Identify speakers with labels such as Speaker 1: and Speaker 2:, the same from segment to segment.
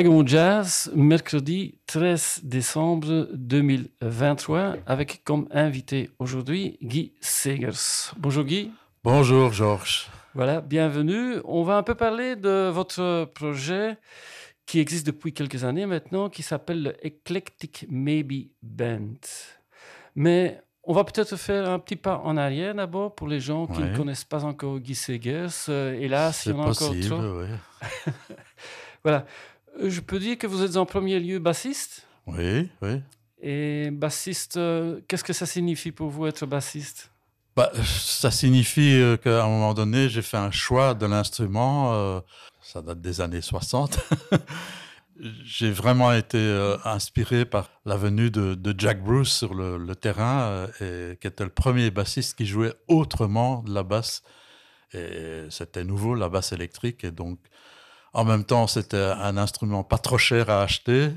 Speaker 1: Wagon Jazz, mercredi 13 décembre 2023, avec comme invité aujourd'hui Guy Segers. Bonjour Guy.
Speaker 2: Bonjour Georges.
Speaker 1: Voilà, bienvenue. On va un peu parler de votre projet qui existe depuis quelques années maintenant, qui s'appelle le Eclectic Maybe Band. Mais on va peut-être faire un petit pas en arrière d'abord pour les gens qui ne connaissent pas encore Guy Segers. Hélas, il y
Speaker 2: C'est
Speaker 1: en a encore trop. Voilà. Euh, Je peux dire que vous êtes en premier lieu bassiste.
Speaker 2: Oui, oui.
Speaker 1: Et bassiste, euh, qu'est-ce que ça signifie pour vous être bassiste?
Speaker 2: Bah, ça signifie euh, qu'à un moment donné, j'ai fait un choix de l'instrument. euh, ça date des années 60. j'ai vraiment été inspiré par la venue de, de Jack Bruce sur le, le terrain, et, qui était le premier bassiste qui jouait autrement de la basse. Et c'était nouveau, la basse électrique. Et donc, en même temps, c'était un instrument pas trop cher à acheter.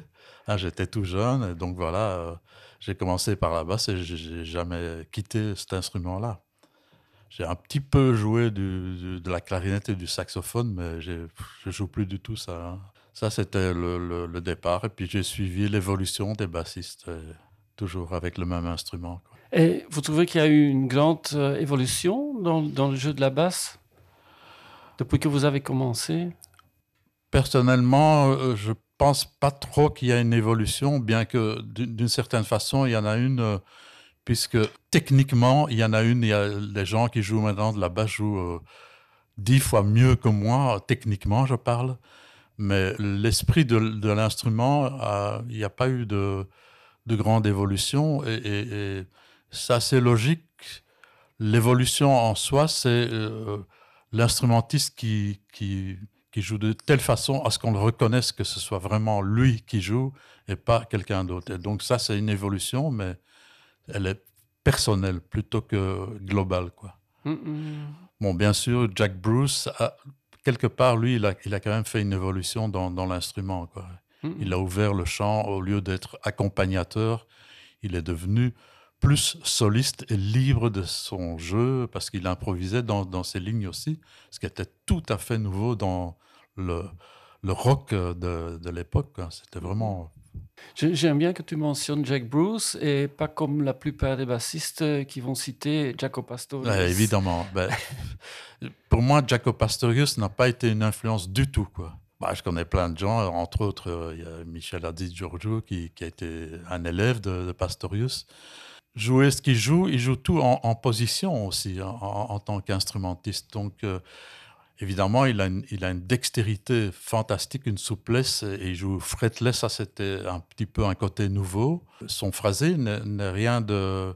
Speaker 2: Ah, J'étais tout jeune. Donc, voilà, euh, j'ai commencé par la basse et j'ai- jamais quitté cet instrument-là. J'ai un petit peu joué de la clarinette et du saxophone, mais je joue plus du tout ça. hein. Ça, c'était le, départ. Et puis, j'ai suivi l'évolution des bassistes, euh, toujours avec le même instrument.
Speaker 1: Et vous trouvez qu'il y a eu une grande euh, évolution dans le jeu de la basse? Depuis que vous avez commencé?
Speaker 2: Personnellement, euh, je pense pas trop qu'il y a une évolution, bien que d'une certaine façon, il y en a une, euh, puisque techniquement, il y en a une, il y a les gens qui jouent maintenant de la basse jouent euh, dix fois mieux que moi, techniquement, je parle. Mais l'esprit de, l'instrument, il n'y a pas eu de, de grande évolution. Et, ça, c'est logique. L'évolution en soi, c'est l'instrumentiste qui, qui joue de telle façon à ce qu'on le reconnaisse que ce soit vraiment lui qui joue et pas quelqu'un d'autre. Et donc ça, c'est une évolution, mais elle est personnelle plutôt que globale. Quoi.
Speaker 1: Hum, hum.
Speaker 2: Bon, bien sûr, Jack Bruce, a- quelque part, lui, il a, il a quand même fait une évolution dans, dans l'instrument. quoi.
Speaker 1: Hum,
Speaker 2: Il a ouvert le chant au lieu d'être accompagnateur. Il est devenu plus soliste et libre de son jeu parce qu'il improvisait dans, dans ses lignes aussi, ce qui était tout à fait nouveau dans le, le rock de, de l'époque. quoi. C'était vraiment.
Speaker 1: J'ai- J'aime bien que tu mentionnes Jack Bruce et pas comme la plupart des bassistes qui vont citer Jaco Pastorius.
Speaker 2: Ouais, évidemment. Ben, pour moi, Jaco Pastorius n'a pas été une influence du tout. Quoi. Bah, je connais plein de gens, entre autres, euh, il y a Michel Adi Giorgio qui, qui a été un élève de, de Pastorius. Jouer ce qu'il joue, il joue tout en, position aussi, en, tant qu'instrumentiste. Donc, euh, évidemment, il a, une, dextérité fantastique, une souplesse, et il joue fretless, ça c'était un petit peu un côté nouveau. Son phrasé n'est rien de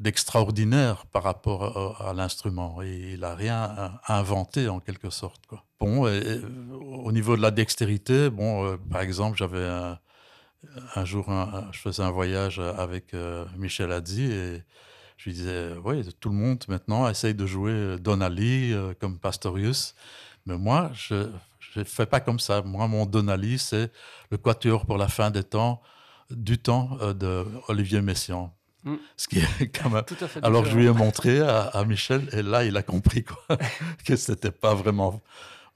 Speaker 2: d'extraordinaire par rapport à, à l'instrument. Il n'a rien euh, inventé en quelque sorte. Bon, au niveau de la dextérité, bon, euh, par exemple, j'avais un, un jour, un- je faisais un voyage avec euh, Michel Hadzi et je lui disais, oui, tout le monde maintenant essaye de jouer Donnelly euh, comme Pastorius, mais moi, je ne fais pas comme ça. Moi, mon Donnelly, c'est le quatuor pour la fin des temps, du temps euh, de Olivier Messiaen.
Speaker 1: Mm.
Speaker 2: Ce qui est quand même
Speaker 1: Tout à fait
Speaker 2: alors je lui ai montré à, à Michel et là il a compris quoi, que c'était pas vraiment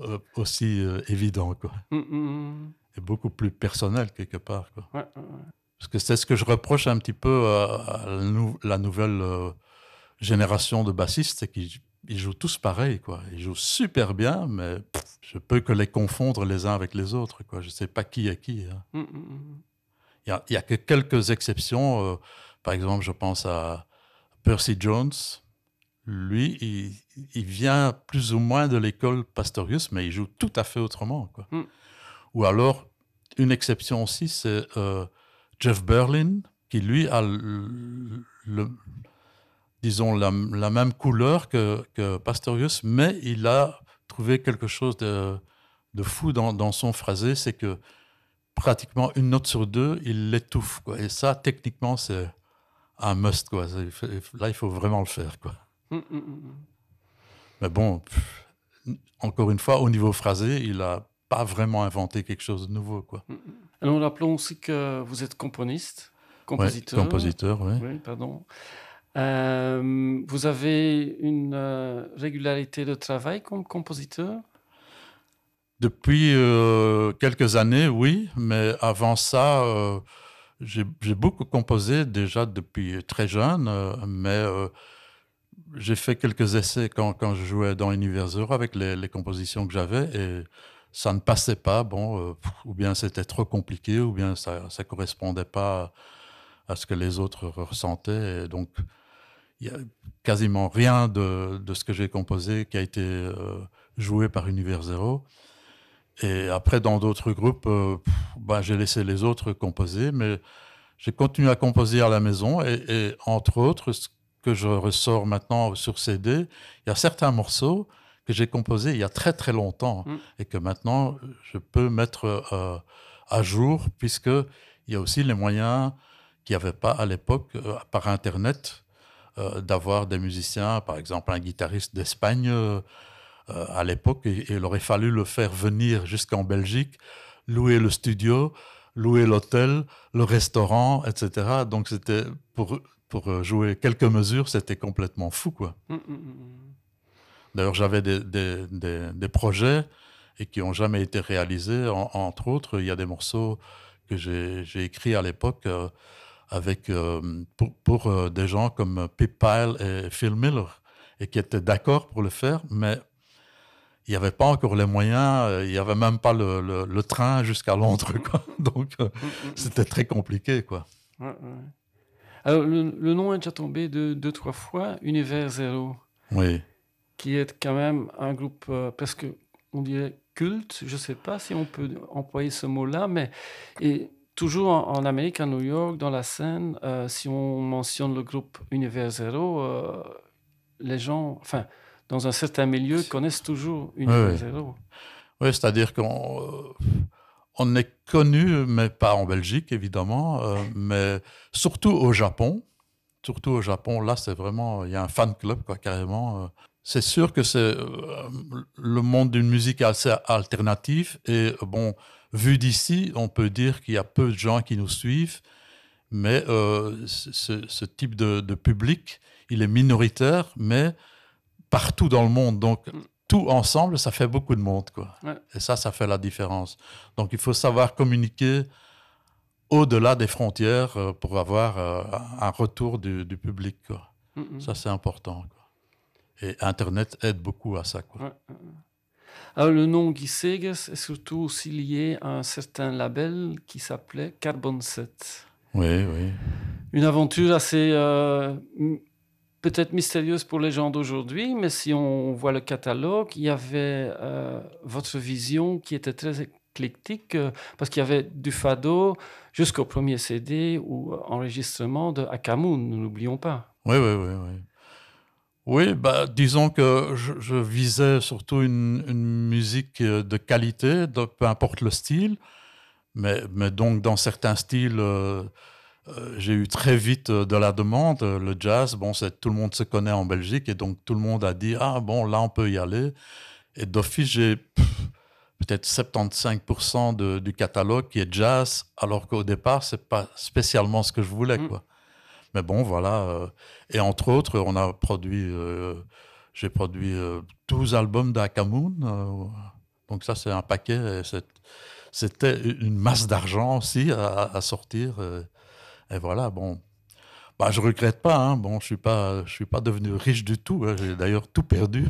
Speaker 2: euh, aussi euh, évident quoi,
Speaker 1: hum,
Speaker 2: et beaucoup plus personnel quelque part quoi.
Speaker 1: Ouais, ouais, ouais.
Speaker 2: Parce que c'est ce que je reproche un petit peu à, la, nou- la nouvelle euh, génération de bassistes, c'est qu'ils ils jouent tous pareil quoi. Ils jouent super bien, mais pff, je peux que les confondre les uns avec les autres quoi. Je sais pas qui est qui. hein.
Speaker 1: Hum, hum, hum.
Speaker 2: Il y a, il y a que quelques exceptions. euh, par exemple, je pense à Percy Jones. Lui, il, il vient plus ou moins de l'école Pastorius, mais il joue tout à fait autrement. Quoi.
Speaker 1: Mm.
Speaker 2: Ou alors, une exception aussi, c'est euh, Jeff Berlin, qui lui a le, disons la, même couleur que, que, Pastorius, mais il a trouvé quelque chose de, de fou dans, dans, son phrasé, c'est que pratiquement une note sur deux, il l'étouffe. Et ça, techniquement, c'est un must. Quoi. Là, il faut vraiment le faire. Quoi. Hum, hum, hum, mais bon, encore une fois, au niveau phrasé, il n'a pas vraiment inventé quelque chose de nouveau. Quoi.
Speaker 1: Alors, rappelons aussi que vous êtes componiste, compositeur.
Speaker 2: compositeur, oui.
Speaker 1: oui pardon. Euh, vous avez une euh, régularité de travail comme compositeur?
Speaker 2: Depuis euh, quelques années, oui, mais avant ça, j'ai beaucoup composé déjà depuis très jeune, mais j'ai fait quelques essais quand, quand, je jouais dans Universeur avec les, les compositions que j'avais et ça ne passait pas, bon, ou bien c'était trop compliqué, ou bien ça ne correspondait pas à ce que les autres ressentaient. Et donc, il y a quasiment rien de, de ce que j'ai composé qui a été euh, joué par Univers Zero. Et après, dans d'autres groupes, euh, bah, j'ai laissé les autres composer, mais j'ai continué à composer à la maison. Et, entre autres, ce que je ressors maintenant sur CD, il y a certains morceaux que j'ai composés il y a très très longtemps mm. et que maintenant je peux mettre euh, à jour, puisque il y a aussi les moyens qu'il n'y avait pas à l'époque par Internet euh, d'avoir des musiciens, par exemple un guitariste d'Espagne euh, euh, à l'époque, il aurait fallu le faire venir jusqu'en Belgique, louer le studio, louer l'hôtel, le restaurant, etc. Donc c'était pour, pour jouer quelques mesures, c'était complètement fou, quoi. Hum, hum, D'ailleurs, j'avais des, des, des, projets et qui n'ont jamais été réalisés. entre autres, il y a des morceaux que j'ai écrits à l'époque avec, euh, pour, euh, des gens comme Pip Pyle et Phil Miller, et qui étaient d'accord pour le faire, mais il n'y avait pas encore les moyens, euh, il n'y avait même pas le, le, train jusqu'à Londres. Quoi. Donc, c'était très compliqué. Quoi.
Speaker 1: Alors, le, nom est déjà tombé deux, deux, trois fois, Univers Zero.
Speaker 2: Oui.
Speaker 1: Qui est quand même un groupe presque, on dirait, culte. Je ne sais pas si on peut employer ce mot-là, mais et toujours en, Amérique, à New York, dans la scène, euh, si on mentionne le groupe Univers Zero, euh, les gens, enfin, dans un certain milieu, connaissent toujours Univers Zero.
Speaker 2: Oui, c'est-à-dire qu'on euh, on est connu, mais pas en Belgique, évidemment, mais surtout au Japon. Surtout au Japon, là, c'est vraiment, il y a un fan club, quoi, carrément. C'est sûr que c'est le monde d'une musique assez alternative et bon, Vu d'ici, on peut dire qu'il y a peu de gens qui nous suivent, mais euh, ce, type de, public, il est minoritaire, mais partout dans le monde. Donc, mm. tout ensemble, ça fait beaucoup de monde. Quoi. Et ça, ça fait la différence. Donc, il faut savoir communiquer au-delà des frontières euh, pour avoir euh, un retour du, public. Quoi. Ça, c'est important. Quoi. Et Internet aide beaucoup à ça. Quoi.
Speaker 1: Alors, le nom Guy Segers est surtout aussi lié à un certain label qui s'appelait Carbon 7.
Speaker 2: Oui, oui.
Speaker 1: Une aventure assez euh, peut-être mystérieuse pour les gens d'aujourd'hui, mais si on voit le catalogue, il y avait euh, votre vision qui était très éclectique, euh, parce qu'il y avait du fado jusqu'au premier CD ou enregistrement de Akamoun, nous n'oublions pas.
Speaker 2: Oui, oui, oui. oui. Oui, bah, disons que je, visais surtout une, musique euh, de qualité, peu importe le style. Mais, mais donc, dans certains styles, euh, euh, j'ai eu très vite de la demande. Le jazz, bon, tout le monde se connaît en Belgique et donc tout le monde a dit Ah, bon, là, on peut y aller. Et d'office, j'ai peut-être 75% du catalogue qui est jazz, alors qu'au départ, c'est pas spécialement ce que je voulais, mmh. quoi. Mais bon, voilà. Euh, et entre autres, on a produit, euh, j'ai produit 12 euh, albums d'Akamoun. donc ça, c'est un paquet. C'était une masse d'argent aussi à, sortir. Et, voilà, bon. Bah, je regrette pas. Hein. Bon, je suis pas, je suis pas devenu riche du tout. Hein. J'ai d'ailleurs tout perdu.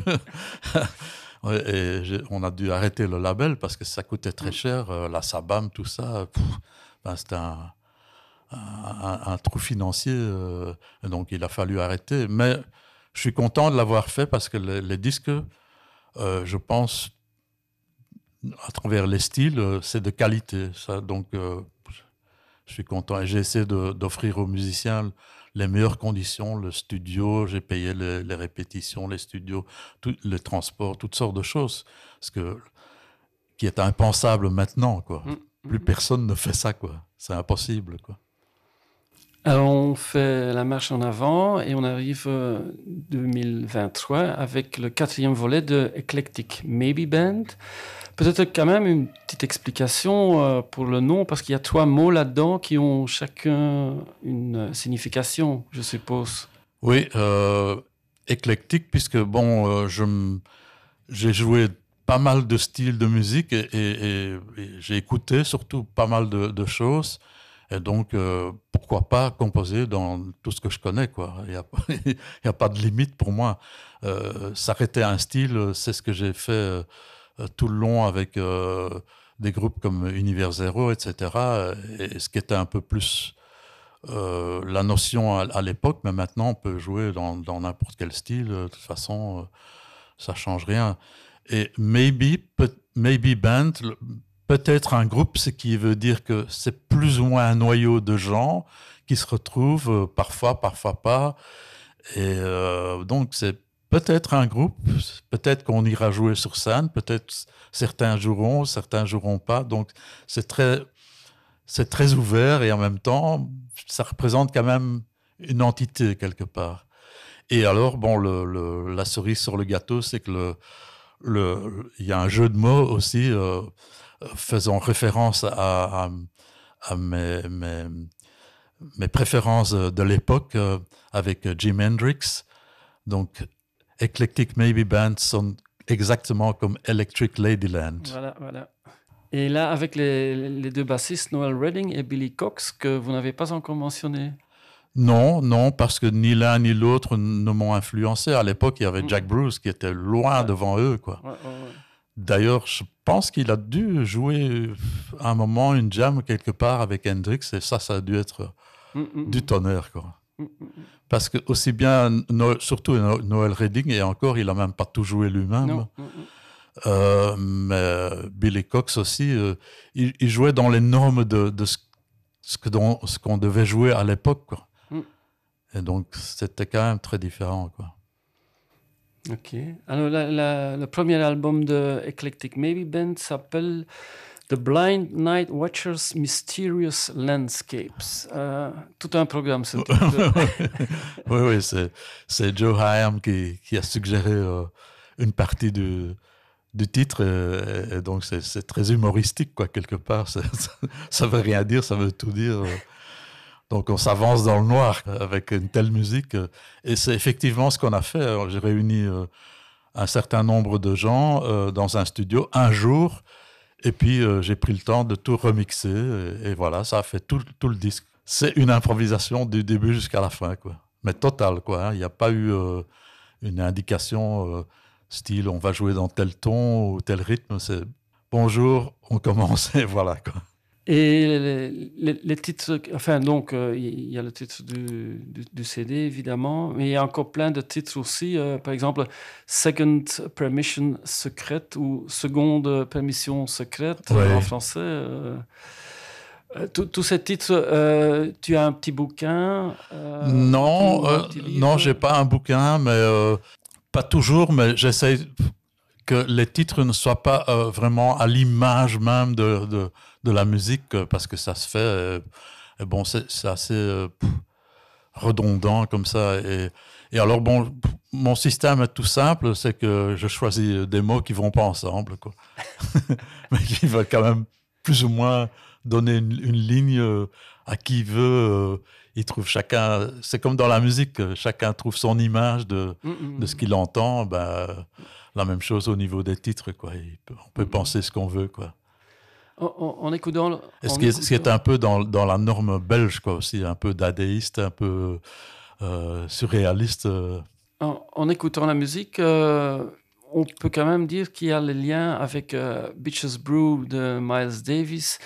Speaker 2: et on a dû arrêter le label parce que ça coûtait très cher. la Sabam, tout ça. Ben, c'était un, un, trou financier, euh, donc il a fallu arrêter. Mais je suis content de l'avoir fait parce que les, disques, euh, je pense, à travers les styles, euh, c'est de qualité. Ça, donc, je suis content. Et j'ai essayé d'offrir aux musiciens les meilleures conditions, le studio, j'ai payé les, répétitions, les studios, tout, les transports, toutes sortes de choses. Ce que, qui est impensable maintenant, quoi. Mm, Plus mm. personne ne fait ça, quoi. C'est impossible, quoi.
Speaker 1: Alors on fait la marche en avant et on arrive 2023 euh, avec le quatrième volet de Eclectic Maybe Band. Peut-être quand même une petite explication euh, pour le nom, parce qu'il y a trois mots là-dedans qui ont chacun une signification, je suppose.
Speaker 2: Oui, euh, éclectique, puisque bon, euh, j'ai joué pas mal de styles de musique et, j'ai écouté surtout pas mal de, choses. Et donc, pourquoi pas composer dans tout ce que je connais, quoi. Il n'y a, pas de limite pour moi. S'arrêter à un style, c'est ce que j'ai fait euh, tout le long avec euh, des groupes comme Univers Zero, etc. Et ce qui était un peu plus euh, la notion à, l'époque, mais maintenant on peut jouer dans n'importe quel style. De toute façon, ça change rien. Et maybe, maybe band, peut-être un groupe, ce qui veut dire que c'est plus ou moins un noyau de gens qui se retrouvent parfois, parfois pas. Et donc c'est peut-être un groupe, peut-être qu'on ira jouer sur scène, peut-être certains joueront, certains joueront pas. Donc c'est très, c'est très ouvert et en même temps, ça représente quand même une entité quelque part. Et alors, bon, la cerise sur le gâteau, c'est que le, il y a un jeu de mots aussi euh, faisant référence à, mes, préférences de l'époque euh, avec Jim Hendrix. Donc, Eclectic Maybe Band sonne exactement comme Electric Ladyland.
Speaker 1: Voilà, voilà. Et là, avec les, deux bassistes, Noel Redding et Billy Cox, que vous n'avez pas encore mentionné
Speaker 2: Non, non, parce que ni l'un ni l'autre ne m'ont influencé. À l'époque, il y avait mm. Jack Bruce qui était loin devant eux. quoi. D'ailleurs, je pense qu'il a dû jouer à un moment une jam quelque part avec Hendrix, et ça, ça a dû être mm, mm, du tonnerre. quoi. Parce que aussi bien, surtout Noël Redding, et encore, il n'a même pas tout joué lui-même. Euh, mais Billy Cox aussi, euh, il, jouait dans les normes de, ce qu'on ce qu'on devait jouer à l'époque. Et donc, c'était quand même très différent. Quoi.
Speaker 1: Ok. Alors, le premier album de Eclectic Maybe Band s'appelle The Blind Night Watchers Mysterious Landscapes. Euh, tout un programme, ce
Speaker 2: oui, oui, c'est Joe Hyam qui, qui, a suggéré euh, une partie du, du titre. Et, donc, c'est très humoristique, quoi, quelque part. Ça, ça, veut rien dire, ça veut tout dire. Donc, on s'avance dans le noir avec une telle musique. Et c'est effectivement ce qu'on a fait. J'ai réuni euh, un certain nombre de gens dans un studio un jour et puis, euh, j'ai pris le temps de tout remixer. Et, voilà, ça a fait tout, le disque. C'est une improvisation du début jusqu'à la fin, quoi. Mais total, quoi. Hein. Il n'y a pas eu euh, une indication euh, style on va jouer dans tel ton ou tel rythme. C'est bonjour, on commence et voilà, quoi.
Speaker 1: Et les, titres, enfin, donc, euh, il y a le titre du, du, CD, évidemment, mais il y a encore plein de titres aussi. Euh, par exemple, Second Permission Secrète ou Seconde Permission Secrète en français. Euh, tous ces titres, tu as un petit bouquin
Speaker 2: Non, non, j'ai pas un bouquin, mais pas toujours, mais j'essaie que les titres ne soient pas vraiment à l'image même de, de de la musique euh, parce que ça se fait. Euh, et bon, c'est assez euh, redondant comme ça. Et, et, alors, bon, mon système est tout simple, c'est que je choisis des mots qui vont pas ensemble, quoi. mais qui veulent quand même plus ou moins donner une, ligne à qui veut. il trouve chacun, c'est comme dans la musique, chacun trouve son image de, mm, mm, de ce mm. qu'il entend. Ben, la même chose au niveau des titres, quoi. on peut penser ce qu'on veut, quoi.
Speaker 1: En, écoutant.
Speaker 2: ce, qui est, un peu dans, dans, la norme belge, quoi, aussi, un peu dadéiste, un peu euh, surréaliste. Euh.
Speaker 1: En, écoutant la musique, euh, on peut quand même dire qu'il y a le lien avec Bitches Brew de Miles Davis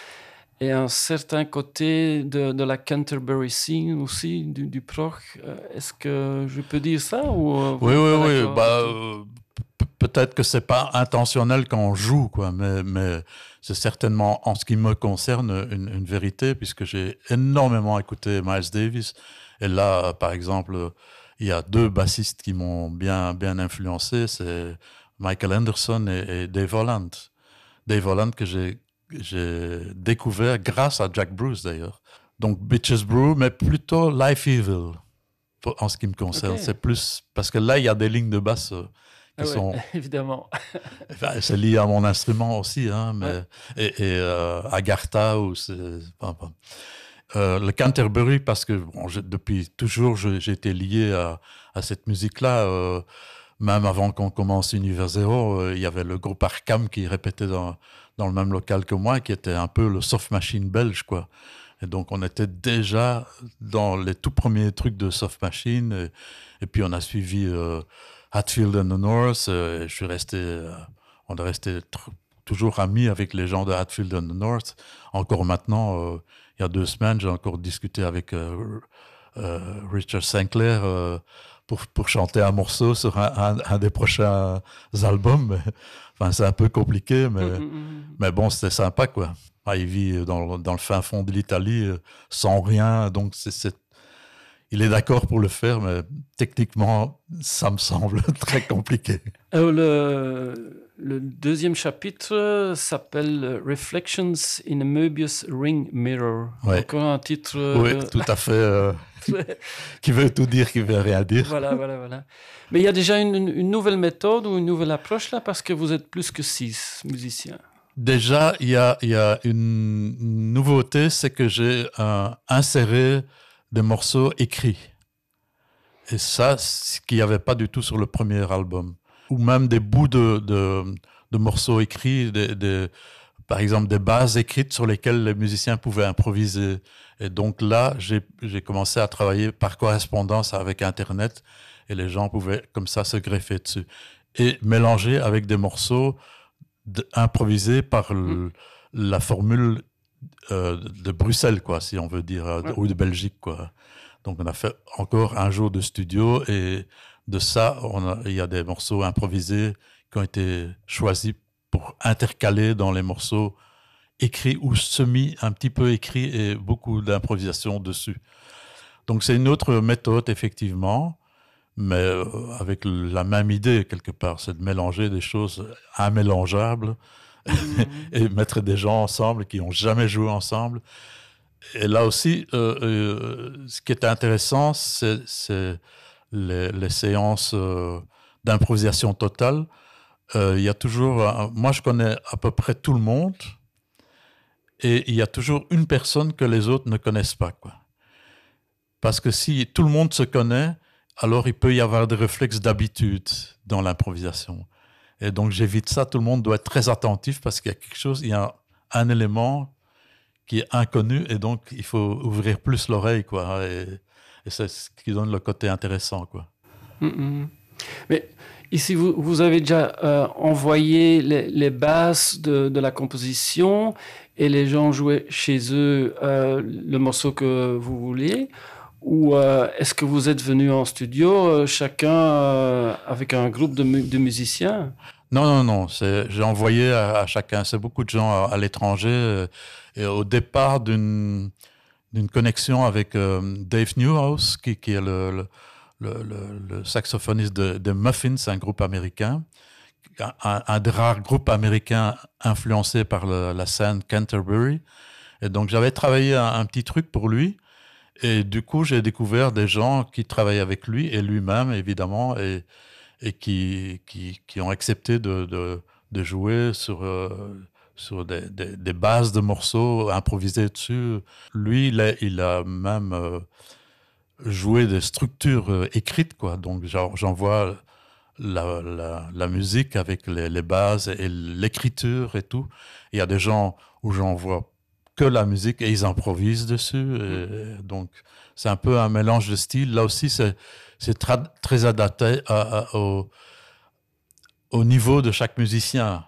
Speaker 1: et un certain côté de, de la Canterbury scene aussi, du, du proc. Est-ce que je peux dire ça ou,
Speaker 2: Oui, oui, oui. Bah, peut-être que c'est pas intentionnel quand on joue, quoi, mais, mais c'est certainement, en ce qui me concerne, une, une vérité, puisque j'ai énormément écouté Miles Davis. Et là, par exemple, il y a deux bassistes qui m'ont bien, bien influencé, c'est Michael Anderson et, Dave Holland. Dave Holland que j'ai, découvert grâce à Jack Bruce d'ailleurs. Donc Bitches Brew, mais plutôt Life Evil en ce qui me concerne. C'est plus parce que là, il y a des lignes de basse ah sont.
Speaker 1: évidemment.
Speaker 2: c'est lié à mon instrument aussi, hein, mais, et, et euh, Agartha, ou. Euh, le Canterbury, parce que bon, depuis toujours, j'ai été lié à, à cette musique-là. Euh, même avant qu'on commence Univers Zero, euh, il y avait le groupe Arkham qui répétait dans, dans le même local que moi, qui était un peu le soft machine belge, quoi. Et donc, on était déjà dans les tout premiers trucs de soft machine. Et, puis, on a suivi euh, Hatfield and the North. Et je suis resté, euh, on est resté toujours amis avec les gens de Hatfield and the North. Encore maintenant, euh, il y a deux semaines, j'ai encore discuté avec Richard Sinclair pour, pour, chanter un morceau sur un, un, des prochains albums. enfin, c'est un peu compliqué, mais, mm, mm, mm. mais bon, c'était sympa, quoi. Ah, il vit dans, dans, le fin fond de l'Italie, euh, sans rien, donc c'est il est d'accord pour le faire, mais techniquement, ça me semble très compliqué.
Speaker 1: Euh, le, le, deuxième chapitre s'appelle Reflections in a Möbius Ring Mirror. Encore un titre.
Speaker 2: Oui, tout à fait. qui veut tout dire, qui veut rien dire.
Speaker 1: Voilà, voilà, voilà. Mais il y a déjà une, une, nouvelle méthode ou une nouvelle approche là, parce que vous êtes plus que six musiciens.
Speaker 2: Déjà, il y a, y a, une nouveauté, c'est que j'ai euh, inséré des morceaux écrits. Et ça, ce qu'il n'y avait pas du tout sur le premier album. Ou même des bouts de, de, de morceaux écrits, par exemple des bases écrites sur lesquelles les musiciens pouvaient improviser. Et donc là, j'ai commencé à travailler par correspondance avec Internet et les gens pouvaient comme ça se greffer dessus. Et mélanger avec des morceaux improvisés par mm. la formule euh, de Bruxelles, quoi, si on veut dire, euh, ou de Belgique, quoi. Donc on a fait encore un jour de studio et de ça, il y a des morceaux improvisés qui ont été choisis pour intercaler dans les morceaux écrits ou semi, un petit peu écrits et beaucoup d'improvisation dessus. Donc c'est une autre méthode, effectivement, mais euh, avec la même idée, quelque part, c'est de mélanger des choses immélangeables. et mettre des gens ensemble qui n'ont jamais joué ensemble. Et là aussi, euh, euh, ce qui est intéressant, c'est les, séances d'improvisation totale. Il y a toujours, moi je connais à peu près tout le monde, et il y a toujours une personne que les autres ne connaissent pas, quoi. Parce que si tout le monde se connaît, alors il peut y avoir des réflexes d'habitude dans l'improvisation. Et donc j'évite ça. Tout le monde doit être très attentif parce qu'il y a quelque chose, il y a un élément qui est inconnu et donc il faut ouvrir plus l'oreille, quoi. Et, c'est ce qui donne le côté intéressant, quoi.
Speaker 1: Mm, mm. Mais ici, vous, avez déjà euh, envoyé les, les bases de, de, la composition et les gens jouaient chez eux euh, le morceau que vous vouliez ou euh, est-ce que vous êtes venu en studio, euh, chacun euh, avec un groupe de, musiciens?
Speaker 2: Non, non, non. J'ai envoyé à, chacun. C'est beaucoup de gens à, l'étranger. et au départ d'une connexion avec Dave Newhouse, qui, est le, saxophoniste de, de, Muffins, un groupe américain, un, un, des rares groupes américains influencés par la scène Canterbury. Et donc j'avais travaillé un, petit truc pour lui. Et du coup, j'ai découvert des gens qui travaillent avec lui et lui-même, évidemment, et, qui, qui, qui, ont accepté de, de, jouer sur, euh, sur des, des, bases de morceaux improvisés dessus. Lui, il a, il a même euh, joué des structures euh, écrites, quoi. Donc, j'envoie la, la, la, musique avec les, les bases et l'écriture et tout. Il y a des gens où j'envoie que la musique et ils improvisent dessus. Mm. donc, c'est un peu un mélange de styles. Là aussi, c'est, très adapté au, au, niveau de chaque musicien.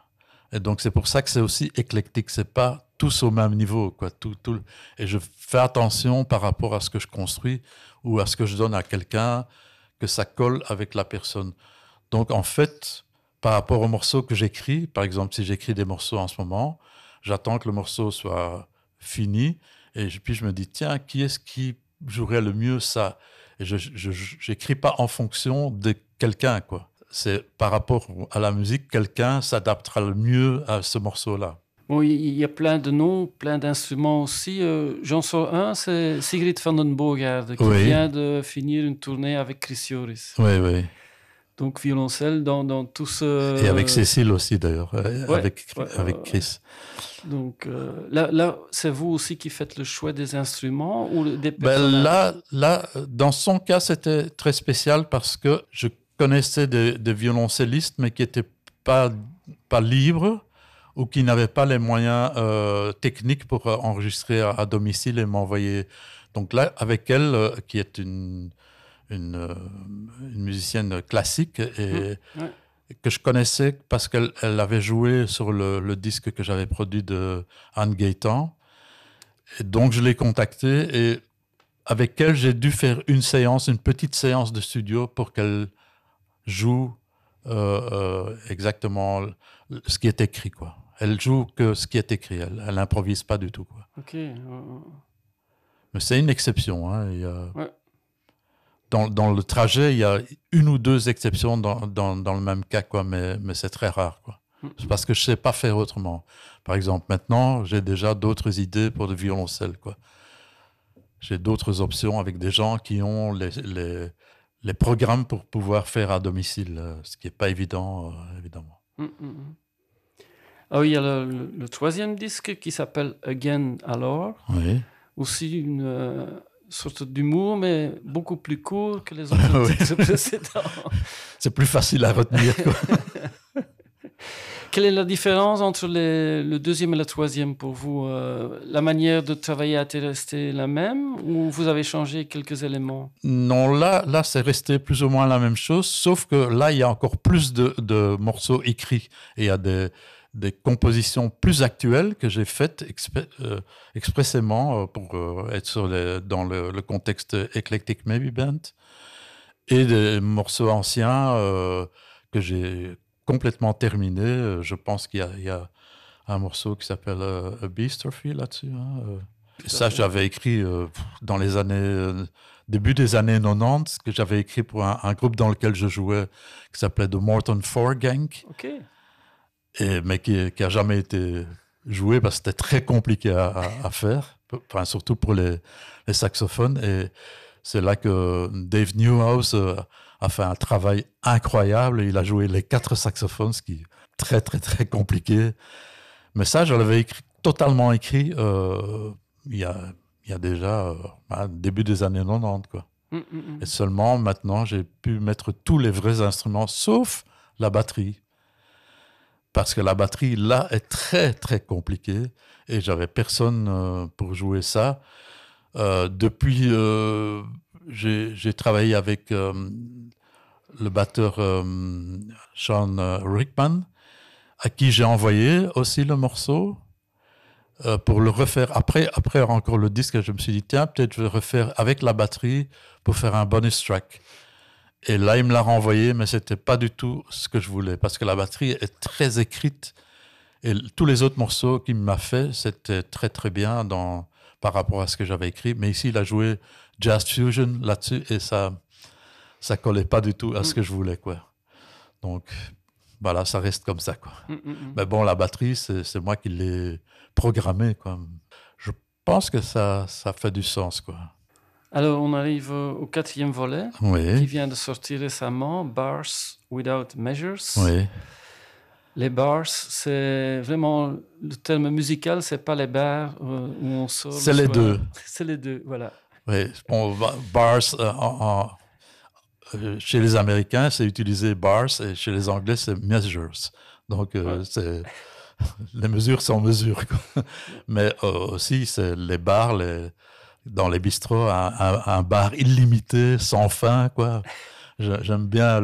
Speaker 2: Et donc, c'est pour ça que c'est aussi éclectique. C'est pas tous au même niveau, quoi. Tout, tout, et je fais attention par rapport à ce que je construis ou à ce que je donne à quelqu'un, que ça colle avec la personne. Donc, en fait, par rapport aux morceaux que j'écris. Par exemple, si j'écris des morceaux en ce moment, j'attends que le morceau soit fini et puis je me dis tiens, qui est-ce qui jouerait le mieux ça? Et je n'écris pas en fonction de quelqu'un quoi. C'est par rapport à la musique, quelqu'un s'adaptera le mieux à ce morceau-là.
Speaker 1: Bon, il y a plein de noms, plein d'instruments aussi. Euh, j'en sors un, c'est Sigrid van den Boogaard, qui vient de finir une tournée avec Chris Joris.
Speaker 2: Oui, oui.
Speaker 1: Donc violoncelle dans, dans tout ce...
Speaker 2: Et avec Cécile aussi d'ailleurs, euh, avec, avec Chris.
Speaker 1: Donc euh, là, là c'est vous aussi qui faites le choix des instruments ou des
Speaker 2: ben là, là, dans son cas, c'était très spécial parce que je connaissais des, des violoncellistes, mais qui n'étaient pas, pas libres ou qui n'avaient pas les moyens euh, techniques pour enregistrer à, domicile et m'envoyer. Donc là, avec elle, euh, qui est une, une, musicienne classique et mmh, que je connaissais parce qu'elle elle avait joué sur le, disque que j'avais produit de Anne Gaëtan. Et donc je l'ai contactée et avec elle, j'ai dû faire une séance, une petite séance de studio pour qu'elle joue exactement ce qui est écrit, quoi. Elle joue que ce qui est écrit. Elle, elle improvise pas du tout, quoi.
Speaker 1: Ok.
Speaker 2: Mais c'est une exception. Hein. Dans, dans, le trajet, il y a une ou deux exceptions dans, dans, dans le même cas, quoi. Mais, mais c'est très rare, quoi. Mm. C'est parce que je sais pas faire autrement. Par exemple, maintenant, j'ai déjà d'autres idées pour le violoncelle, quoi. J'ai d'autres options avec des gens qui ont les, les, les, programmes pour pouvoir faire à domicile, euh, ce qui n'est pas évident, euh, évidemment. Mm, mm,
Speaker 1: ah oui, il y a le, troisième disque qui s'appelle Again Alors.
Speaker 2: Oui.
Speaker 1: Aussi une euh, sorte d'humour, mais beaucoup plus court que les autres précédents.
Speaker 2: C'est plus facile à retenir.
Speaker 1: Quelle est la différence entre le deuxième et le troisième pour vous euh, La manière de travailler a-t-elle resté la même ou vous avez changé quelques éléments?
Speaker 2: Non, là, là c'est resté plus ou moins la même chose, sauf que là, il y a encore plus de, de morceaux écrits et il y a des, des compositions plus actuelles que j'ai faites euh, expressément euh, pour euh, être dans le, contexte Eclectic Maybe Band et des morceaux anciens que j'ai complètement terminés. Je pense qu'il y, a un morceau qui s'appelle A Beastrophy là-dessus. Hein, ça, j'avais écrit dans les années, début des années 90, que j'avais écrit pour un, groupe dans lequel je jouais, qui s'appelait The Morton Four Gang.
Speaker 1: Okay
Speaker 2: et, mais qui n'a jamais été joué parce que c'était très compliqué à, faire, enfin, surtout pour les, les saxophones. Et c'est là que Dave Newhouse euh, a fait un travail incroyable. Il a joué les quatre saxophones, ce qui est très, très, très compliqué. Mais ça, je l'avais écrit, totalement écrit euh, il, y a, il y a déjà euh, bah, début des années 90. Quoi. Mm, mm, mm. Et seulement maintenant, j'ai pu mettre tous les vrais instruments, sauf la batterie parce que la batterie là est très très compliquée et j'avais personne euh, pour jouer ça. Euh, depuis, euh, j'ai travaillé avec le batteur Sean Rickman, à qui j'ai envoyé aussi le morceau pour le refaire. Après, après encore le disque, je me suis dit tiens peut-être je vais refaire avec la batterie pour faire un bonus track. Et là, il me l'a renvoyé, mais c'était pas du tout ce que je voulais, parce que la batterie est très écrite. Et tous les autres morceaux qu'il m'a fait, c'était très très bien dans, par rapport à ce que j'avais écrit. Mais ici, il a joué Jazz Fusion là-dessus, et ça ça collait pas du tout à ce que je voulais. quoi. Donc, voilà, ça reste comme ça. quoi. Mm, mm, mm. Mais bon, la batterie, c'est moi qui l'ai programmée. Quoi. Je pense que ça, ça fait du sens. quoi.
Speaker 1: Alors, on arrive au quatrième volet, qui vient de sortir récemment, Bars Without Measures.
Speaker 2: Oui.
Speaker 1: Les bars, c'est vraiment le terme musical, c'est pas les bars euh, où on sort.
Speaker 2: C'est les deux.
Speaker 1: C'est les deux, voilà.
Speaker 2: Oui, bars, euh, euh, chez les Américains, c'est utilisé bars et chez les Anglais, c'est measures. Donc, c'est les mesures sont mesures. Mais aussi, c'est les bars, les, dans les bistrots un, bar illimité, sans fin, quoi. J'aime bien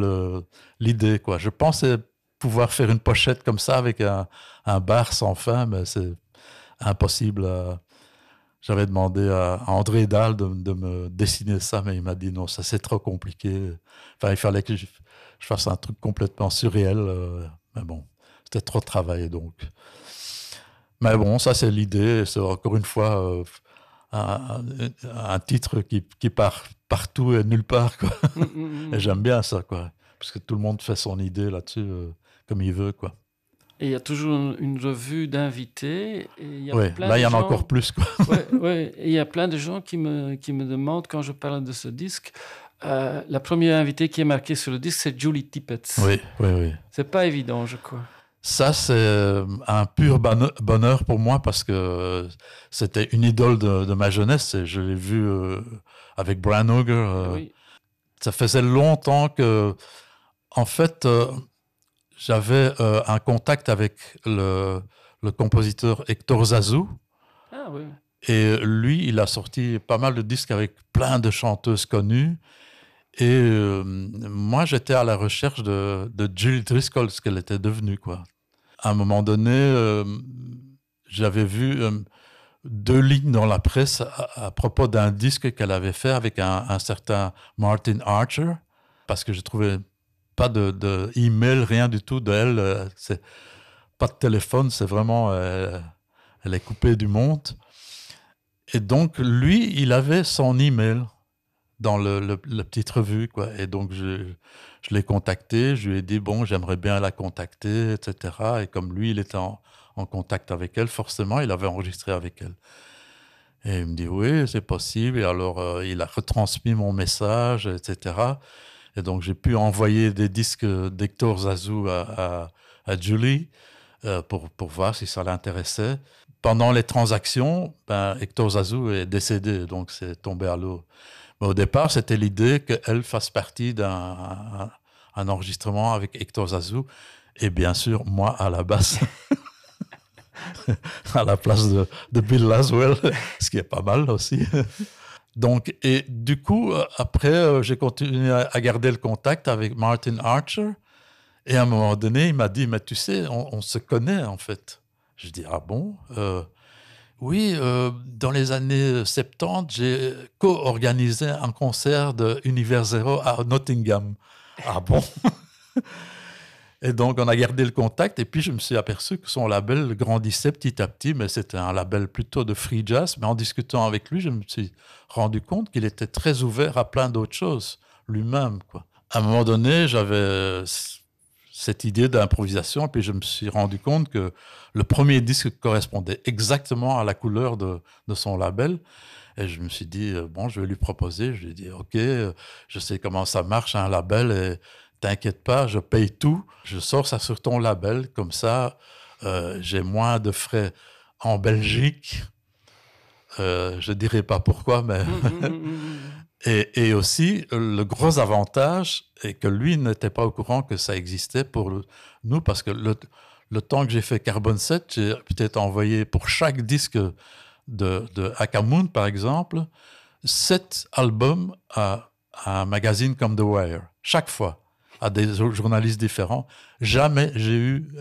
Speaker 2: l'idée, quoi. Je pensais pouvoir faire une pochette comme ça avec un, bar sans fin, mais c'est impossible. j'avais demandé à, André Dahl de, me dessiner ça, mais il m'a dit non, ça c'est trop compliqué. Enfin, il fallait que je, fasse un truc complètement surréel. Euh, mais bon, c'était trop de travail donc. Mais bon, ça c'est l'idée. C'est encore une fois euh, un, titre qui, qui, part partout et nulle part. Quoi. Mm, mm, mm. et j'aime bien ça, quoi. Parce que tout le monde fait son idée là-dessus euh, comme il veut, quoi.
Speaker 1: Et il y a toujours une revue d'invités.
Speaker 2: Oui, là, il y en a encore plus. Quoi.
Speaker 1: ouais, Et il y a plein de gens qui me, qui me demandent, quand je parle de ce disque, euh, la première invitée qui est marquée sur le disque, c'est Julie Tippett.
Speaker 2: Oui, oui, oui.
Speaker 1: C'est pas évident, je crois.
Speaker 2: Ça, c'est euh, un pur bonheur pour moi parce que c'était une idole de, ma jeunesse et je l'ai vu euh, avec Brian Auger. Oui. Ça faisait longtemps que, en fait, j'avais euh, un contact avec le, le, compositeur Hector Zazou.
Speaker 1: Ah, oui.
Speaker 2: Et lui, il a sorti pas mal de disques avec plein de chanteuses connues. Et euh, moi, j'étais à la recherche de, de Jill Driscoll, ce qu'elle était devenue. Quoi. À un moment donné, euh, j'avais vu deux lignes dans la presse à, propos d'un disque qu'elle avait fait avec un, certain Martin Archer, parce que je trouvais pas de, de email, rien du tout de elle. Euh, pas de téléphone, c'est vraiment, euh, elle est coupée du monde. Et donc, lui, il avait son email dans le, la petite revue, quoi. Et donc, je, l'ai contacté, je lui ai dit, bon, j'aimerais bien la contacter, etc. Et comme lui, il était en, contact avec elle, forcément, il avait enregistré avec elle. Et il me dit, oui, c'est possible. Et alors, euh, il a retransmis mon message, etc. Et donc, j'ai pu envoyer des disques d'Hector Zazou à, Julie euh, pour, pour voir si ça l'intéressait. Pendant les transactions, ben, Hector Zazou est décédé, donc c'est tombé à l'eau. Mais au départ, c'était l'idée qu'elle fasse partie d'un un, enregistrement avec Hector Zazou et bien sûr, moi à la basse. à la place de, de Bill Laswell, ce qui est pas mal aussi. Donc, et du coup, euh, après, euh, j'ai continué à garder le contact avec Martin Archer. Et à un moment donné, il m'a dit, mais tu sais, on, se connaît en fait. Je dis, ah bon euh, Oui, dans les années 70, j'ai co-organisé un concert de Univers Zero à Nottingham. Ah bon? Et donc, on a gardé le contact. Et puis, je me suis aperçu que son label grandissait petit à petit, mais c'était un label plutôt de free jazz. Mais en discutant avec lui, je me suis rendu compte qu'il était très ouvert à plein d'autres choses, lui-même. Quoi. À un moment donné, j'avais cette idée d'improvisation, puis je me suis rendu compte que le premier disque correspondait exactement à la couleur de, son label. Et je me suis dit, euh, bon, je vais lui proposer. Je lui ai dit, OK, euh, je sais comment ça marche, un label, et t'inquiète pas, je paye tout, je sors ça sur ton label, comme ça, euh, j'ai moins de frais en Belgique. Euh, je dirai pas pourquoi, mais. Et, aussi, le gros avantage est que lui n'était pas au courant que ça existait pour nous, parce que le, temps que j'ai fait Carbon 7, j'ai peut-être envoyé pour chaque disque de, de par exemple, sept albums à un magazine comme The Wire, chaque fois à des journalistes différents. Jamais j'ai eu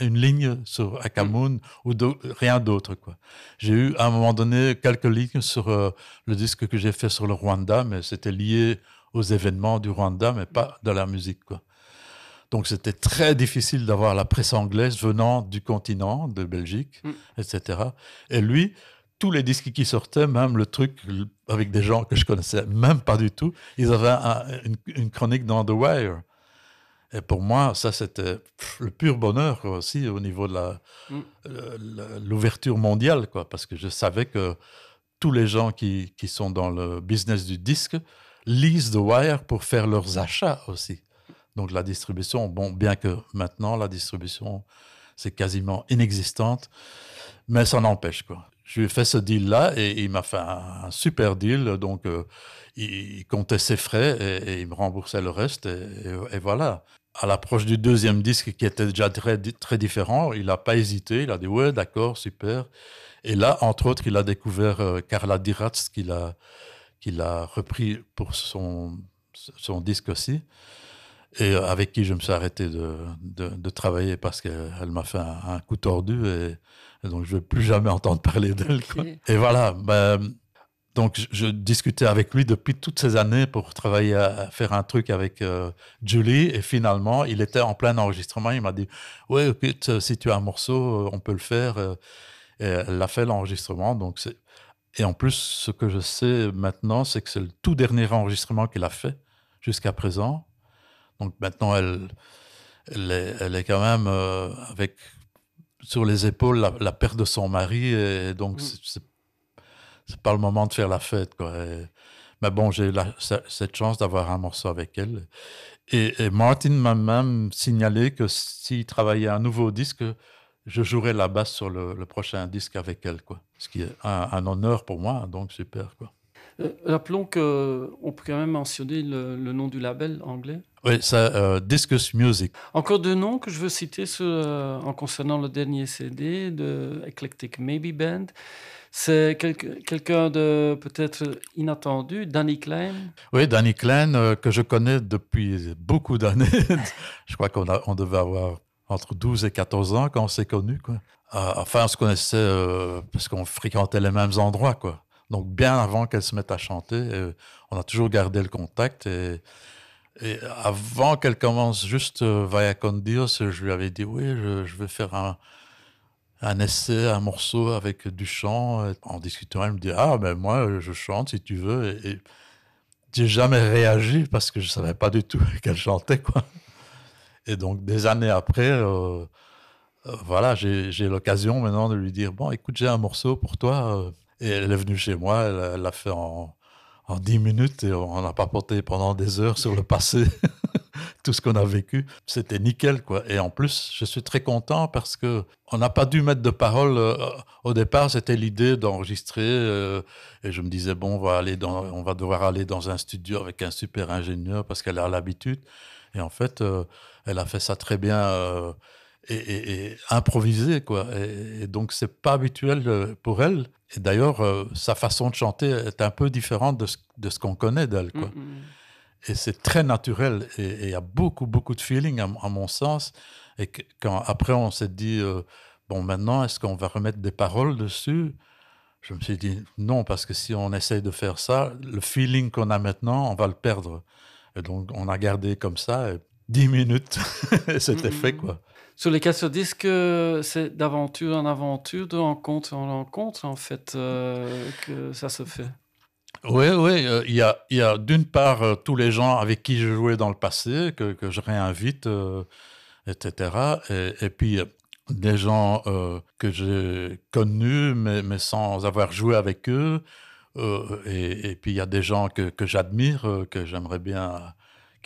Speaker 2: une ligne sur Akamoon ou rien d'autre. quoi. J'ai eu à un moment donné quelques lignes sur euh, le disque que j'ai fait sur le Rwanda, mais c'était lié aux événements du Rwanda, mais pas de la musique. quoi. Donc c'était très difficile d'avoir la presse anglaise venant du continent, de Belgique, mm. etc. Et lui, tous les disques qui sortaient, même le truc avec des gens que je connaissais même pas du tout, ils avaient une, une, chronique dans The Wire. Et pour moi, ça, c'était le pur bonheur aussi au niveau de mm. l'ouverture mondiale, quoi, parce que je savais que tous les gens qui, qui, sont dans le business du disque lisent The Wire pour faire leurs achats aussi. Donc la distribution, bon, bien que maintenant la distribution, c'est quasiment inexistante, mais ça n'empêche, quoi. Je lui ai fait ce deal-là et il m'a fait un, super deal. Donc, euh, il, comptait ses frais et, il me remboursait le reste. et voilà à l'approche du deuxième disque qui était déjà très, très différent, il n'a pas hésité, il a dit ouais, d'accord, super. Et là, entre autres, il a découvert euh, Carla Diratz qu'il a, a repris pour son, son disque aussi. Et avec qui je me suis arrêté de, de, travailler parce qu'elle m'a fait un, coup tordu et, donc je ne vais plus jamais entendre parler d'elle. Et voilà, ben, donc je, discutais avec lui depuis toutes ces années pour travailler à, faire un truc avec euh, Julie et finalement il était en plein enregistrement. Il m'a dit ouais écoute si tu as un morceau euh, on peut le faire. Et elle a fait l'enregistrement donc et en plus ce que je sais maintenant c'est que c'est le tout dernier enregistrement qu'il a fait jusqu'à présent donc maintenant, elle, elle, est, quand même euh, avec sur les épaules la, perte de son mari, et donc mm. ce c'est pas le moment de faire la fête. Quoi. mais bon, j'ai cette chance d'avoir un morceau avec elle. Et, Martin m'a même signalé que s'il travaillait un nouveau disque, je jouerais la basse sur le, prochain disque avec elle, quoi. Ce qui est un, un honneur pour moi, donc super, quoi.
Speaker 1: Euh, rappelons qu'on peut quand même mentionner le, nom du label anglais.
Speaker 2: Oui, c'est euh, Discus Music.
Speaker 1: Encore deux noms que je veux citer euh, en concernant le dernier CD de Eclectic Maybe Band. C'est quelqu'un de peut-être inattendu, Danny Klein.
Speaker 2: Oui, Danny Klein, que je connais depuis beaucoup d'années. je crois qu'on on devait avoir entre 12 et 14 ans quand on s'est connus. Quoi. enfin, on se connaissait parce qu'on fréquentait les mêmes endroits. Quoi. Donc, bien avant qu'elle se mette à chanter, euh, on a toujours gardé le contact. Et, avant qu'elle commence juste euh, Vaya con Dios, je lui avais dit oui, je, vais faire un, un, essai, un morceau avec du chant. En discutant, elle me dit ah, ben moi, je chante si tu veux. Et, j'ai jamais réagi parce que je savais pas du tout qu'elle chantait, quoi. Et donc, des années après, euh, voilà, j'ai l'occasion maintenant de lui dire bon, écoute, j'ai un morceau pour toi et elle est venue chez moi, elle l'a fait en, en 10 minutes et on a papoté pendant des heures sur le passé, tout ce qu'on a vécu. C'était nickel, quoi. Et en plus, je suis très content parce que on n'a pas dû mettre de parole. Euh, au départ, c'était l'idée d'enregistrer euh, et je me disais, bon, on va, aller dans, on va devoir aller dans un studio avec un super ingénieur parce qu'elle a l'habitude. Et en fait, euh, elle a fait ça très bien et, improvisé, quoi. Et, donc, c'est pas habituel euh, pour elle. Et d'ailleurs, euh, sa façon de chanter est un peu différente de ce, de ce qu'on connaît d'elle, quoi. Mm, mm. Et c'est très naturel. Et il y a beaucoup, beaucoup de feeling, à, mon sens. Et quand après, on s'est dit, euh, bon, maintenant, est-ce qu'on va remettre des paroles dessus? Je me suis dit, non, parce que si on essaye de faire ça, le feeling qu'on a maintenant, on va le perdre. Et donc, on a gardé comme ça, et 10 minutes, c'était mm, fait, quoi.
Speaker 1: Sur les sur disques, c'est d'aventure en aventure, de rencontre en rencontre, en fait, euh, que ça se fait.
Speaker 2: Oui, oui. Euh, il y a, y a d'une part euh, tous les gens avec qui je jouais dans le passé, que, que je réinvite, etc. Et, puis des gens que j'ai connus, mais, sans avoir joué avec eux. Et, et, puis il y a des gens que j'admire, que j'aimerais bien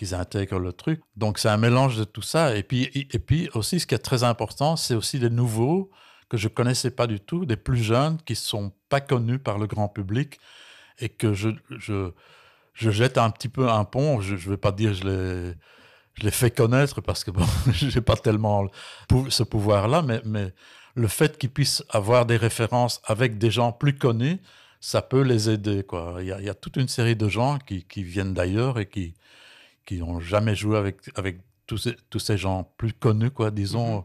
Speaker 2: qu'ils intègrent le truc. Donc c'est un mélange de tout ça. Et puis, et puis aussi, ce qui est très important, c'est aussi les nouveaux que je connaissais pas du tout, des plus jeunes qui sont pas connus par le grand public et que je, je, je jette un petit peu un pont. Je, ne vais pas dire je les je les fais connaître parce que bon, j'ai pas tellement ce pouvoir-là, mais, mais le fait qu'ils puissent avoir des références avec des gens plus connus, ça peut les aider. Quoi. Il, y a, il y a toute une série de gens qui, qui viennent d'ailleurs et qui, qui n'ont jamais joué avec, avec tous, ces, tous ces gens plus connus, quoi, disons, mhm.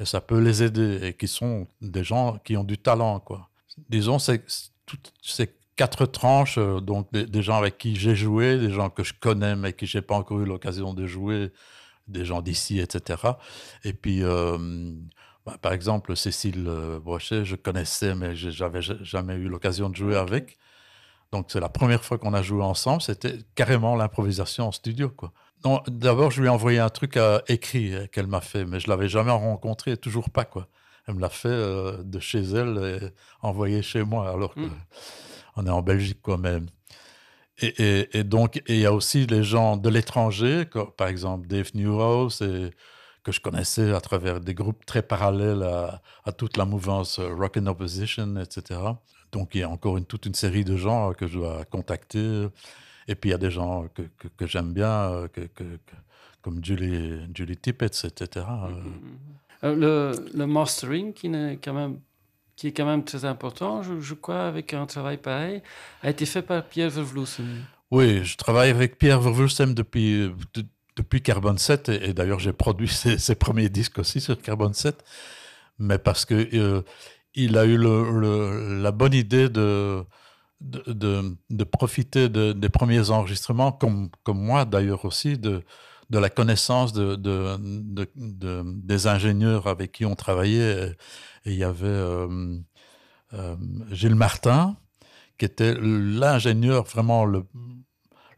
Speaker 2: et ça peut les aider, et qui sont des gens qui ont du talent, quoi. Disons, c'est toutes ces quatre tranches, euh, donc des, gens avec qui j'ai joué, des gens que je connais, mais qui j'ai pas encore eu l'occasion de jouer, des gens d'ici, etc. Et puis, euh, bah, par exemple, Cécile euh, Brochet, je connaissais, mais j'avais jamais eu l'occasion de jouer avec. Donc, c'est la première fois qu'on a joué ensemble. C'était carrément l'improvisation en studio, quoi. D'abord, je lui ai envoyé un truc à, écrit euh, qu'elle m'a fait, mais je l'avais jamais rencontré, toujours pas, quoi. Elle me l'a fait euh, de chez elle et envoyé chez moi, alors qu'on hmm. est en Belgique, quoi, même. Et, donc, il y a aussi les gens de l'étranger, par exemple Dave Newhouse, et, que je connaissais à travers des groupes très parallèles à, à toute la mouvance euh, Rock and Opposition, etc. Donc il y a encore une, toute une série de gens que je dois contacter. Et puis il y a des gens que, que, j'aime bien, que, comme Julie, Julie Tippett, etc. Mm, mm,
Speaker 1: mm. Euh, le, le, mastering, qui est, quand même, qui est quand même très important, je, crois, avec un travail pareil, a été fait par Pierre Vervloesem.
Speaker 2: Oui, je travaille avec Pierre Vervloesem depuis, depuis Carbon 7, et, d'ailleurs j'ai produit ses, premiers disques aussi sur Carbon 7, mais parce que euh, il a eu la bonne idée de, de, profiter des premiers enregistrements, comme, comme moi d'ailleurs aussi, de, de la connaissance de, des ingénieurs avec qui on travaillait. Il y avait euh, euh, Gilles Martin, qui était l'ingénieur, vraiment le,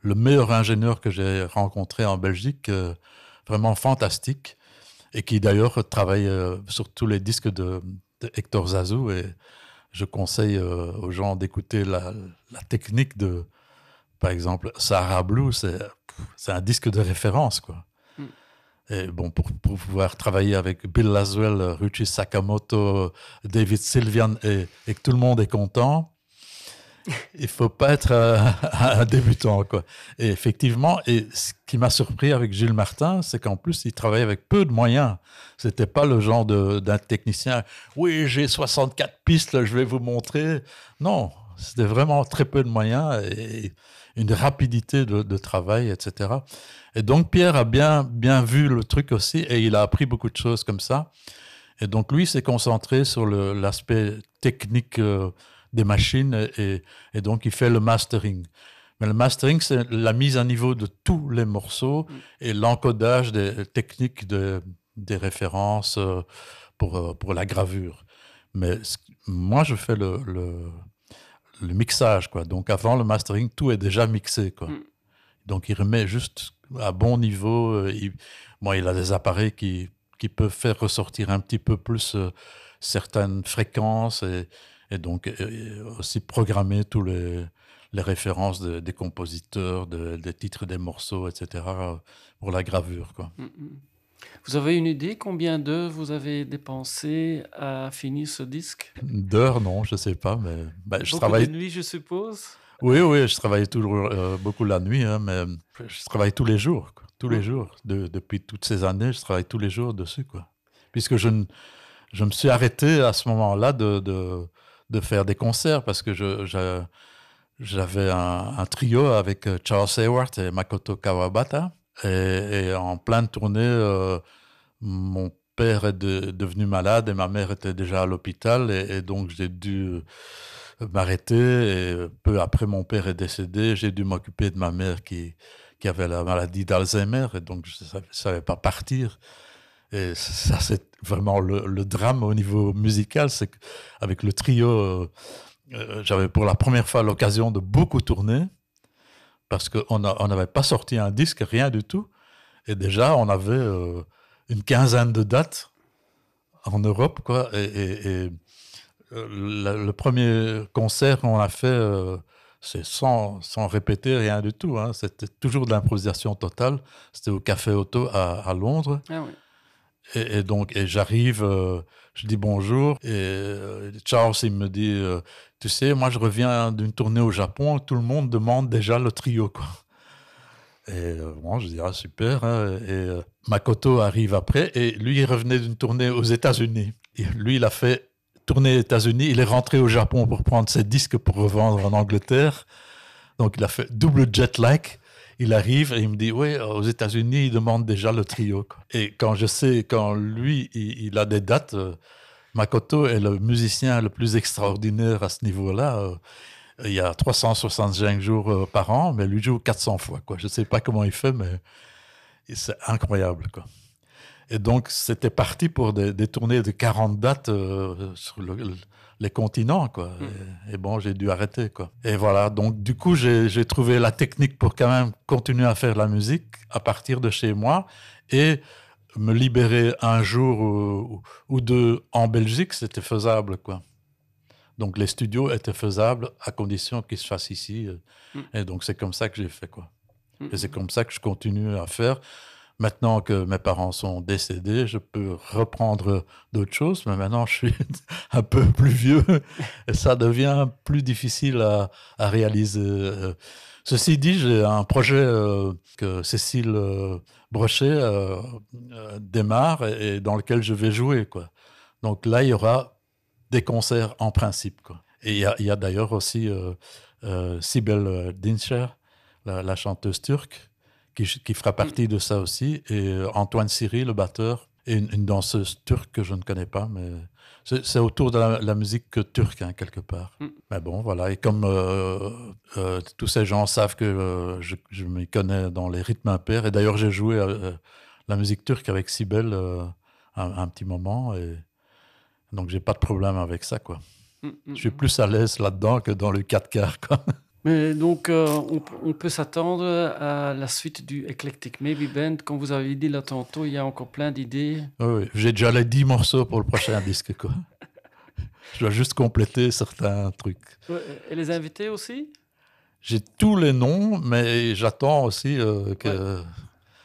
Speaker 2: le meilleur ingénieur que j'ai rencontré en Belgique, euh, vraiment fantastique, et qui d'ailleurs travaille sur tous les disques de, Hector Zazou. Et je conseille aux gens d'écouter la, la, technique de, par exemple, Sahara Blue, c'est un disque de référence, quoi. Hmm. Et bon, pour, pouvoir travailler avec Bill Laswell, Ruchi Sakamoto, David Sylvian et, que tout le monde est content, il faut pas être un, débutant, quoi. Et effectivement, et ce qui m'a surpris avec Gilles Martin, c'est qu'en plus, il travaillait avec peu de moyens. C'était pas le genre d'un technicien. Oui, j'ai 64 pistes, je vais vous montrer. Non, c'était vraiment très peu de moyens et une rapidité de, travail, etc. Et donc Pierre a bien, bien vu le truc aussi et il a appris beaucoup de choses comme ça. Et donc lui s'est concentré sur l'aspect technique euh, des machines et, donc il fait le mastering. Mais le mastering, c'est la mise à niveau de tous les morceaux et l'encodage des techniques de, des références euh, pour, euh, pour la gravure. Mais moi, je fais le, le mixage, quoi. Donc avant le mastering, tout est déjà mixé, quoi. Mm. Donc il remet juste à bon niveau. Euh, il, il a des appareils qui, qui peuvent faire ressortir un petit peu plus certaines fréquences et, et donc euh, aussi programmer tous les, les références des compositeurs, des titres des morceaux, etc. pour la gravure, quoi. Mm, mm.
Speaker 1: Vous avez une idée combien d'heures vous avez dépensé à finir ce disque?
Speaker 2: D'heures, non, je ne sais pas, mais
Speaker 1: bah, je Beaucoup travaille. De nuit, je suppose?
Speaker 2: Oui, oui, je travaille toujours euh, beaucoup la nuit, hein, mais je travaille tous les jours, tous les jours. depuis toutes ces années, je travaille tous les jours dessus, quoi. Puisque je, je me suis arrêté à ce moment-là de, de, de, faire des concerts parce que j'avais un, trio avec euh, Charles Hayward et Makoto Kawabata. Et, en pleine tournée, euh, mon père est devenu malade et ma mère était déjà à l'hôpital. Et, donc, j'ai dû m'arrêter. Et peu après, mon père est décédé. J'ai dû m'occuper de ma mère qui avait la maladie d'Alzheimer. Et donc, je ne savais pas partir. Et ça, c'est vraiment le, drame au niveau musical. C'est qu'avec le trio, euh, euh, j'avais pour la première fois l'occasion de beaucoup tourner parce qu'on n'avait pas sorti un disque, rien du tout. Et déjà, on avait euh, une quinzaine de dates en Europe, quoi. Et, le, premier concert qu'on a fait, c'est sans, sans, répéter rien du tout. Hein. C'était toujours de l'improvisation totale. C'était au Café Auto à, Londres. Ah et, donc, et j'arrive, je dis bonjour, et Charles, il me dit tu sais, moi je reviens d'une tournée au Japon, tout le monde demande déjà le trio, quoi. Et bon, euh, je dis, ah, super. Hein. Et euh, Makoto arrive après, et lui, il revenait d'une tournée aux États-Unis. Lui, il a fait tournée aux États-Unis, il est rentré au Japon pour prendre ses disques pour revendre en Angleterre. Donc, il a fait double jet lag. Il arrive et il me dit, oui, aux États-Unis, il demande déjà le trio. Et quand je sais, quand lui, il, a des dates, euh, Makoto est le musicien le plus extraordinaire à ce niveau-là. Euh, il y a 365 jours euh, par an, mais lui joue 400 fois. Quoi. Je ne sais pas comment il fait, mais c'est incroyable. Quoi. Et donc, c'était parti pour des, tournées de 40 dates euh, sur les continents. Quoi. Hmm. Et, bon, j'ai dû arrêter. Quoi. Et voilà, donc du coup, j'ai trouvé la technique pour quand même continuer à faire de la musique à partir de chez moi. Et me libérer un jour ou, deux en Belgique, c'était faisable, quoi. Donc les studios étaient faisables à condition qu'ils se fassent ici. Euh. Mm. Et donc c'est comme ça que j'ai fait, quoi. Mm. Et c'est comme ça que je continue à faire. Maintenant que mes parents sont décédés, je peux reprendre d'autres choses, mais maintenant je suis un peu plus vieux et ça devient plus difficile à, réaliser. Euh. Ceci dit, j'ai un projet euh, que Cécile Brochet euh, euh, démarre et, dans lequel je vais jouer. Quoi. Donc là, il y aura des concerts en principe. Quoi. Et il y a, d'ailleurs aussi Sibel Dinscher, la, chanteuse turque, qui, qui fera partie de ça aussi. Et euh, Antoine Siri, le batteur, et une, une danseuse turque que je ne connais pas, mais c'est autour de la, la musique turque, hein, quelque part.
Speaker 1: Mm.
Speaker 2: Mais bon, voilà. Et comme euh, euh, tous ces gens savent que euh, je, je m'y connais dans les rythmes impairs, et d'ailleurs, j'ai joué la musique turque avec Sibel un, un petit moment, et donc j'ai pas de problème avec ça, quoi.
Speaker 1: Mm, mm,
Speaker 2: Je suis
Speaker 1: mm.
Speaker 2: plus à l'aise là-dedans que dans le 4 quarts, quoi.
Speaker 1: Mais donc, euh, on, peut s'attendre à la suite du Eclectic Maybe Band. Comme vous avez dit là tantôt, il y a encore plein d'idées.
Speaker 2: Oui. J'ai déjà les 10 morceaux pour le prochain disque, quoi. Je dois juste compléter certains trucs.
Speaker 1: Ouais, Et les invités aussi?
Speaker 2: J'ai tous les noms, mais j'attends aussi euh, que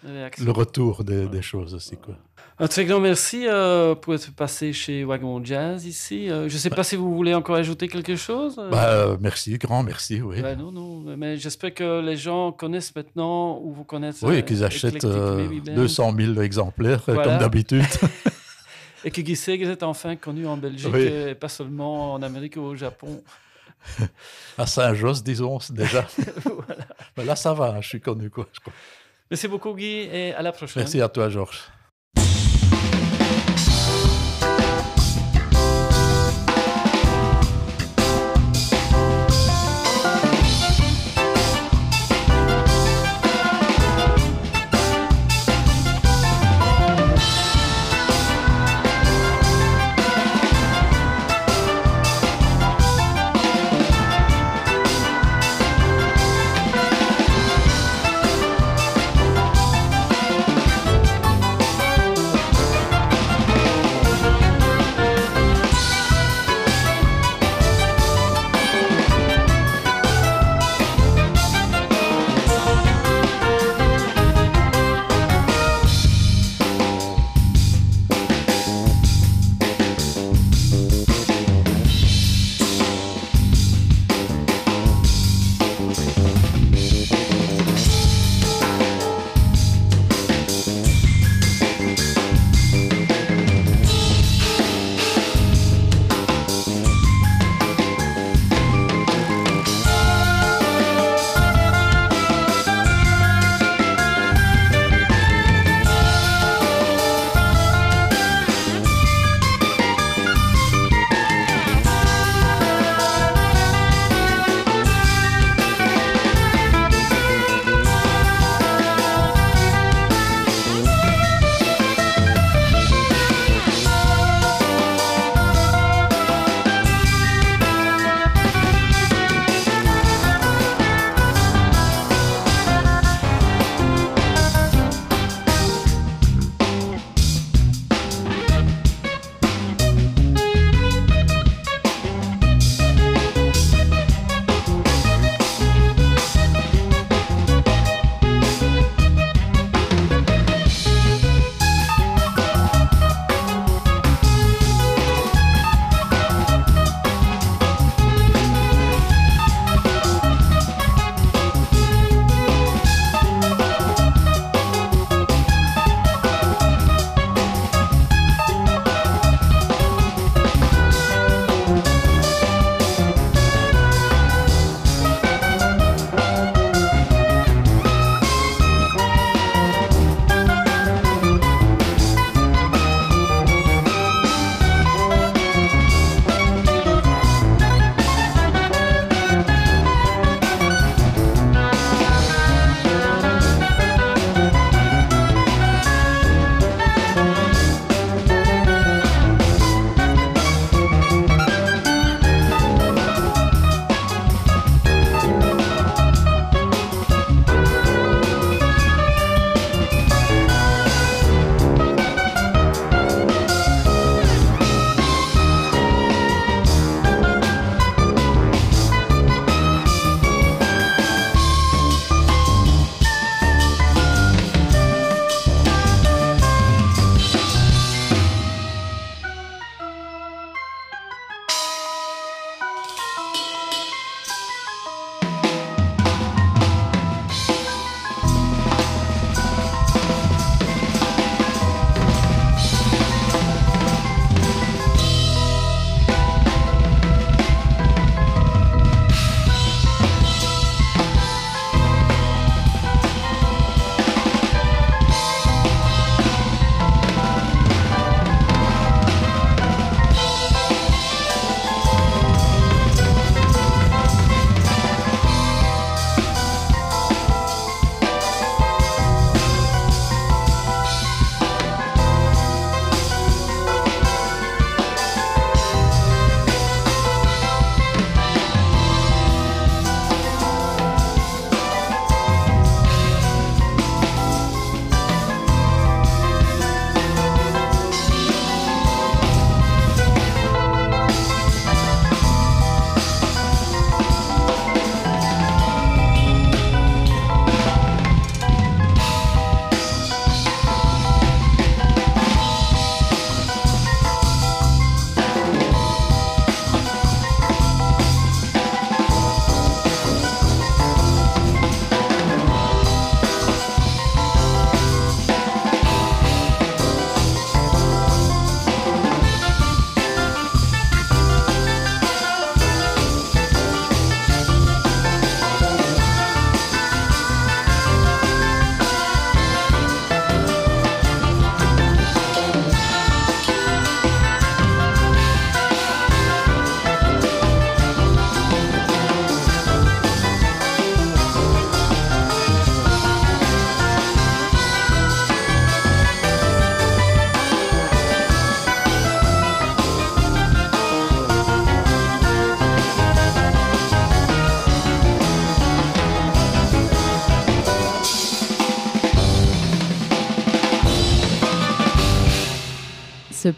Speaker 2: le retour des, des choses aussi, quoi.
Speaker 1: Un très grand merci euh, pour être passé chez Wagon Jazz ici. Euh, je ne sais pas si vous voulez encore ajouter quelque chose. euh.
Speaker 2: Bah, euh, merci, grand merci, oui.
Speaker 1: Ouais, non, non, mais j'espère que les gens connaissent maintenant ou vous connaissent.
Speaker 2: oui, qu'ils achètent euh,
Speaker 1: Maybe Band.
Speaker 2: 200 000 exemplaires, euh,
Speaker 1: Voilà.
Speaker 2: comme d'habitude.
Speaker 1: Et que Segers est enfin connu en Belgique
Speaker 2: Oui.
Speaker 1: et pas seulement en Amérique ou au Japon.
Speaker 2: à Saint-Josse, disons, déjà.
Speaker 1: Voilà.
Speaker 2: Mais là, ça va, je suis connu, quoi. je crois.
Speaker 1: Merci beaucoup Guy et à la prochaine.
Speaker 2: Merci à toi, Georges.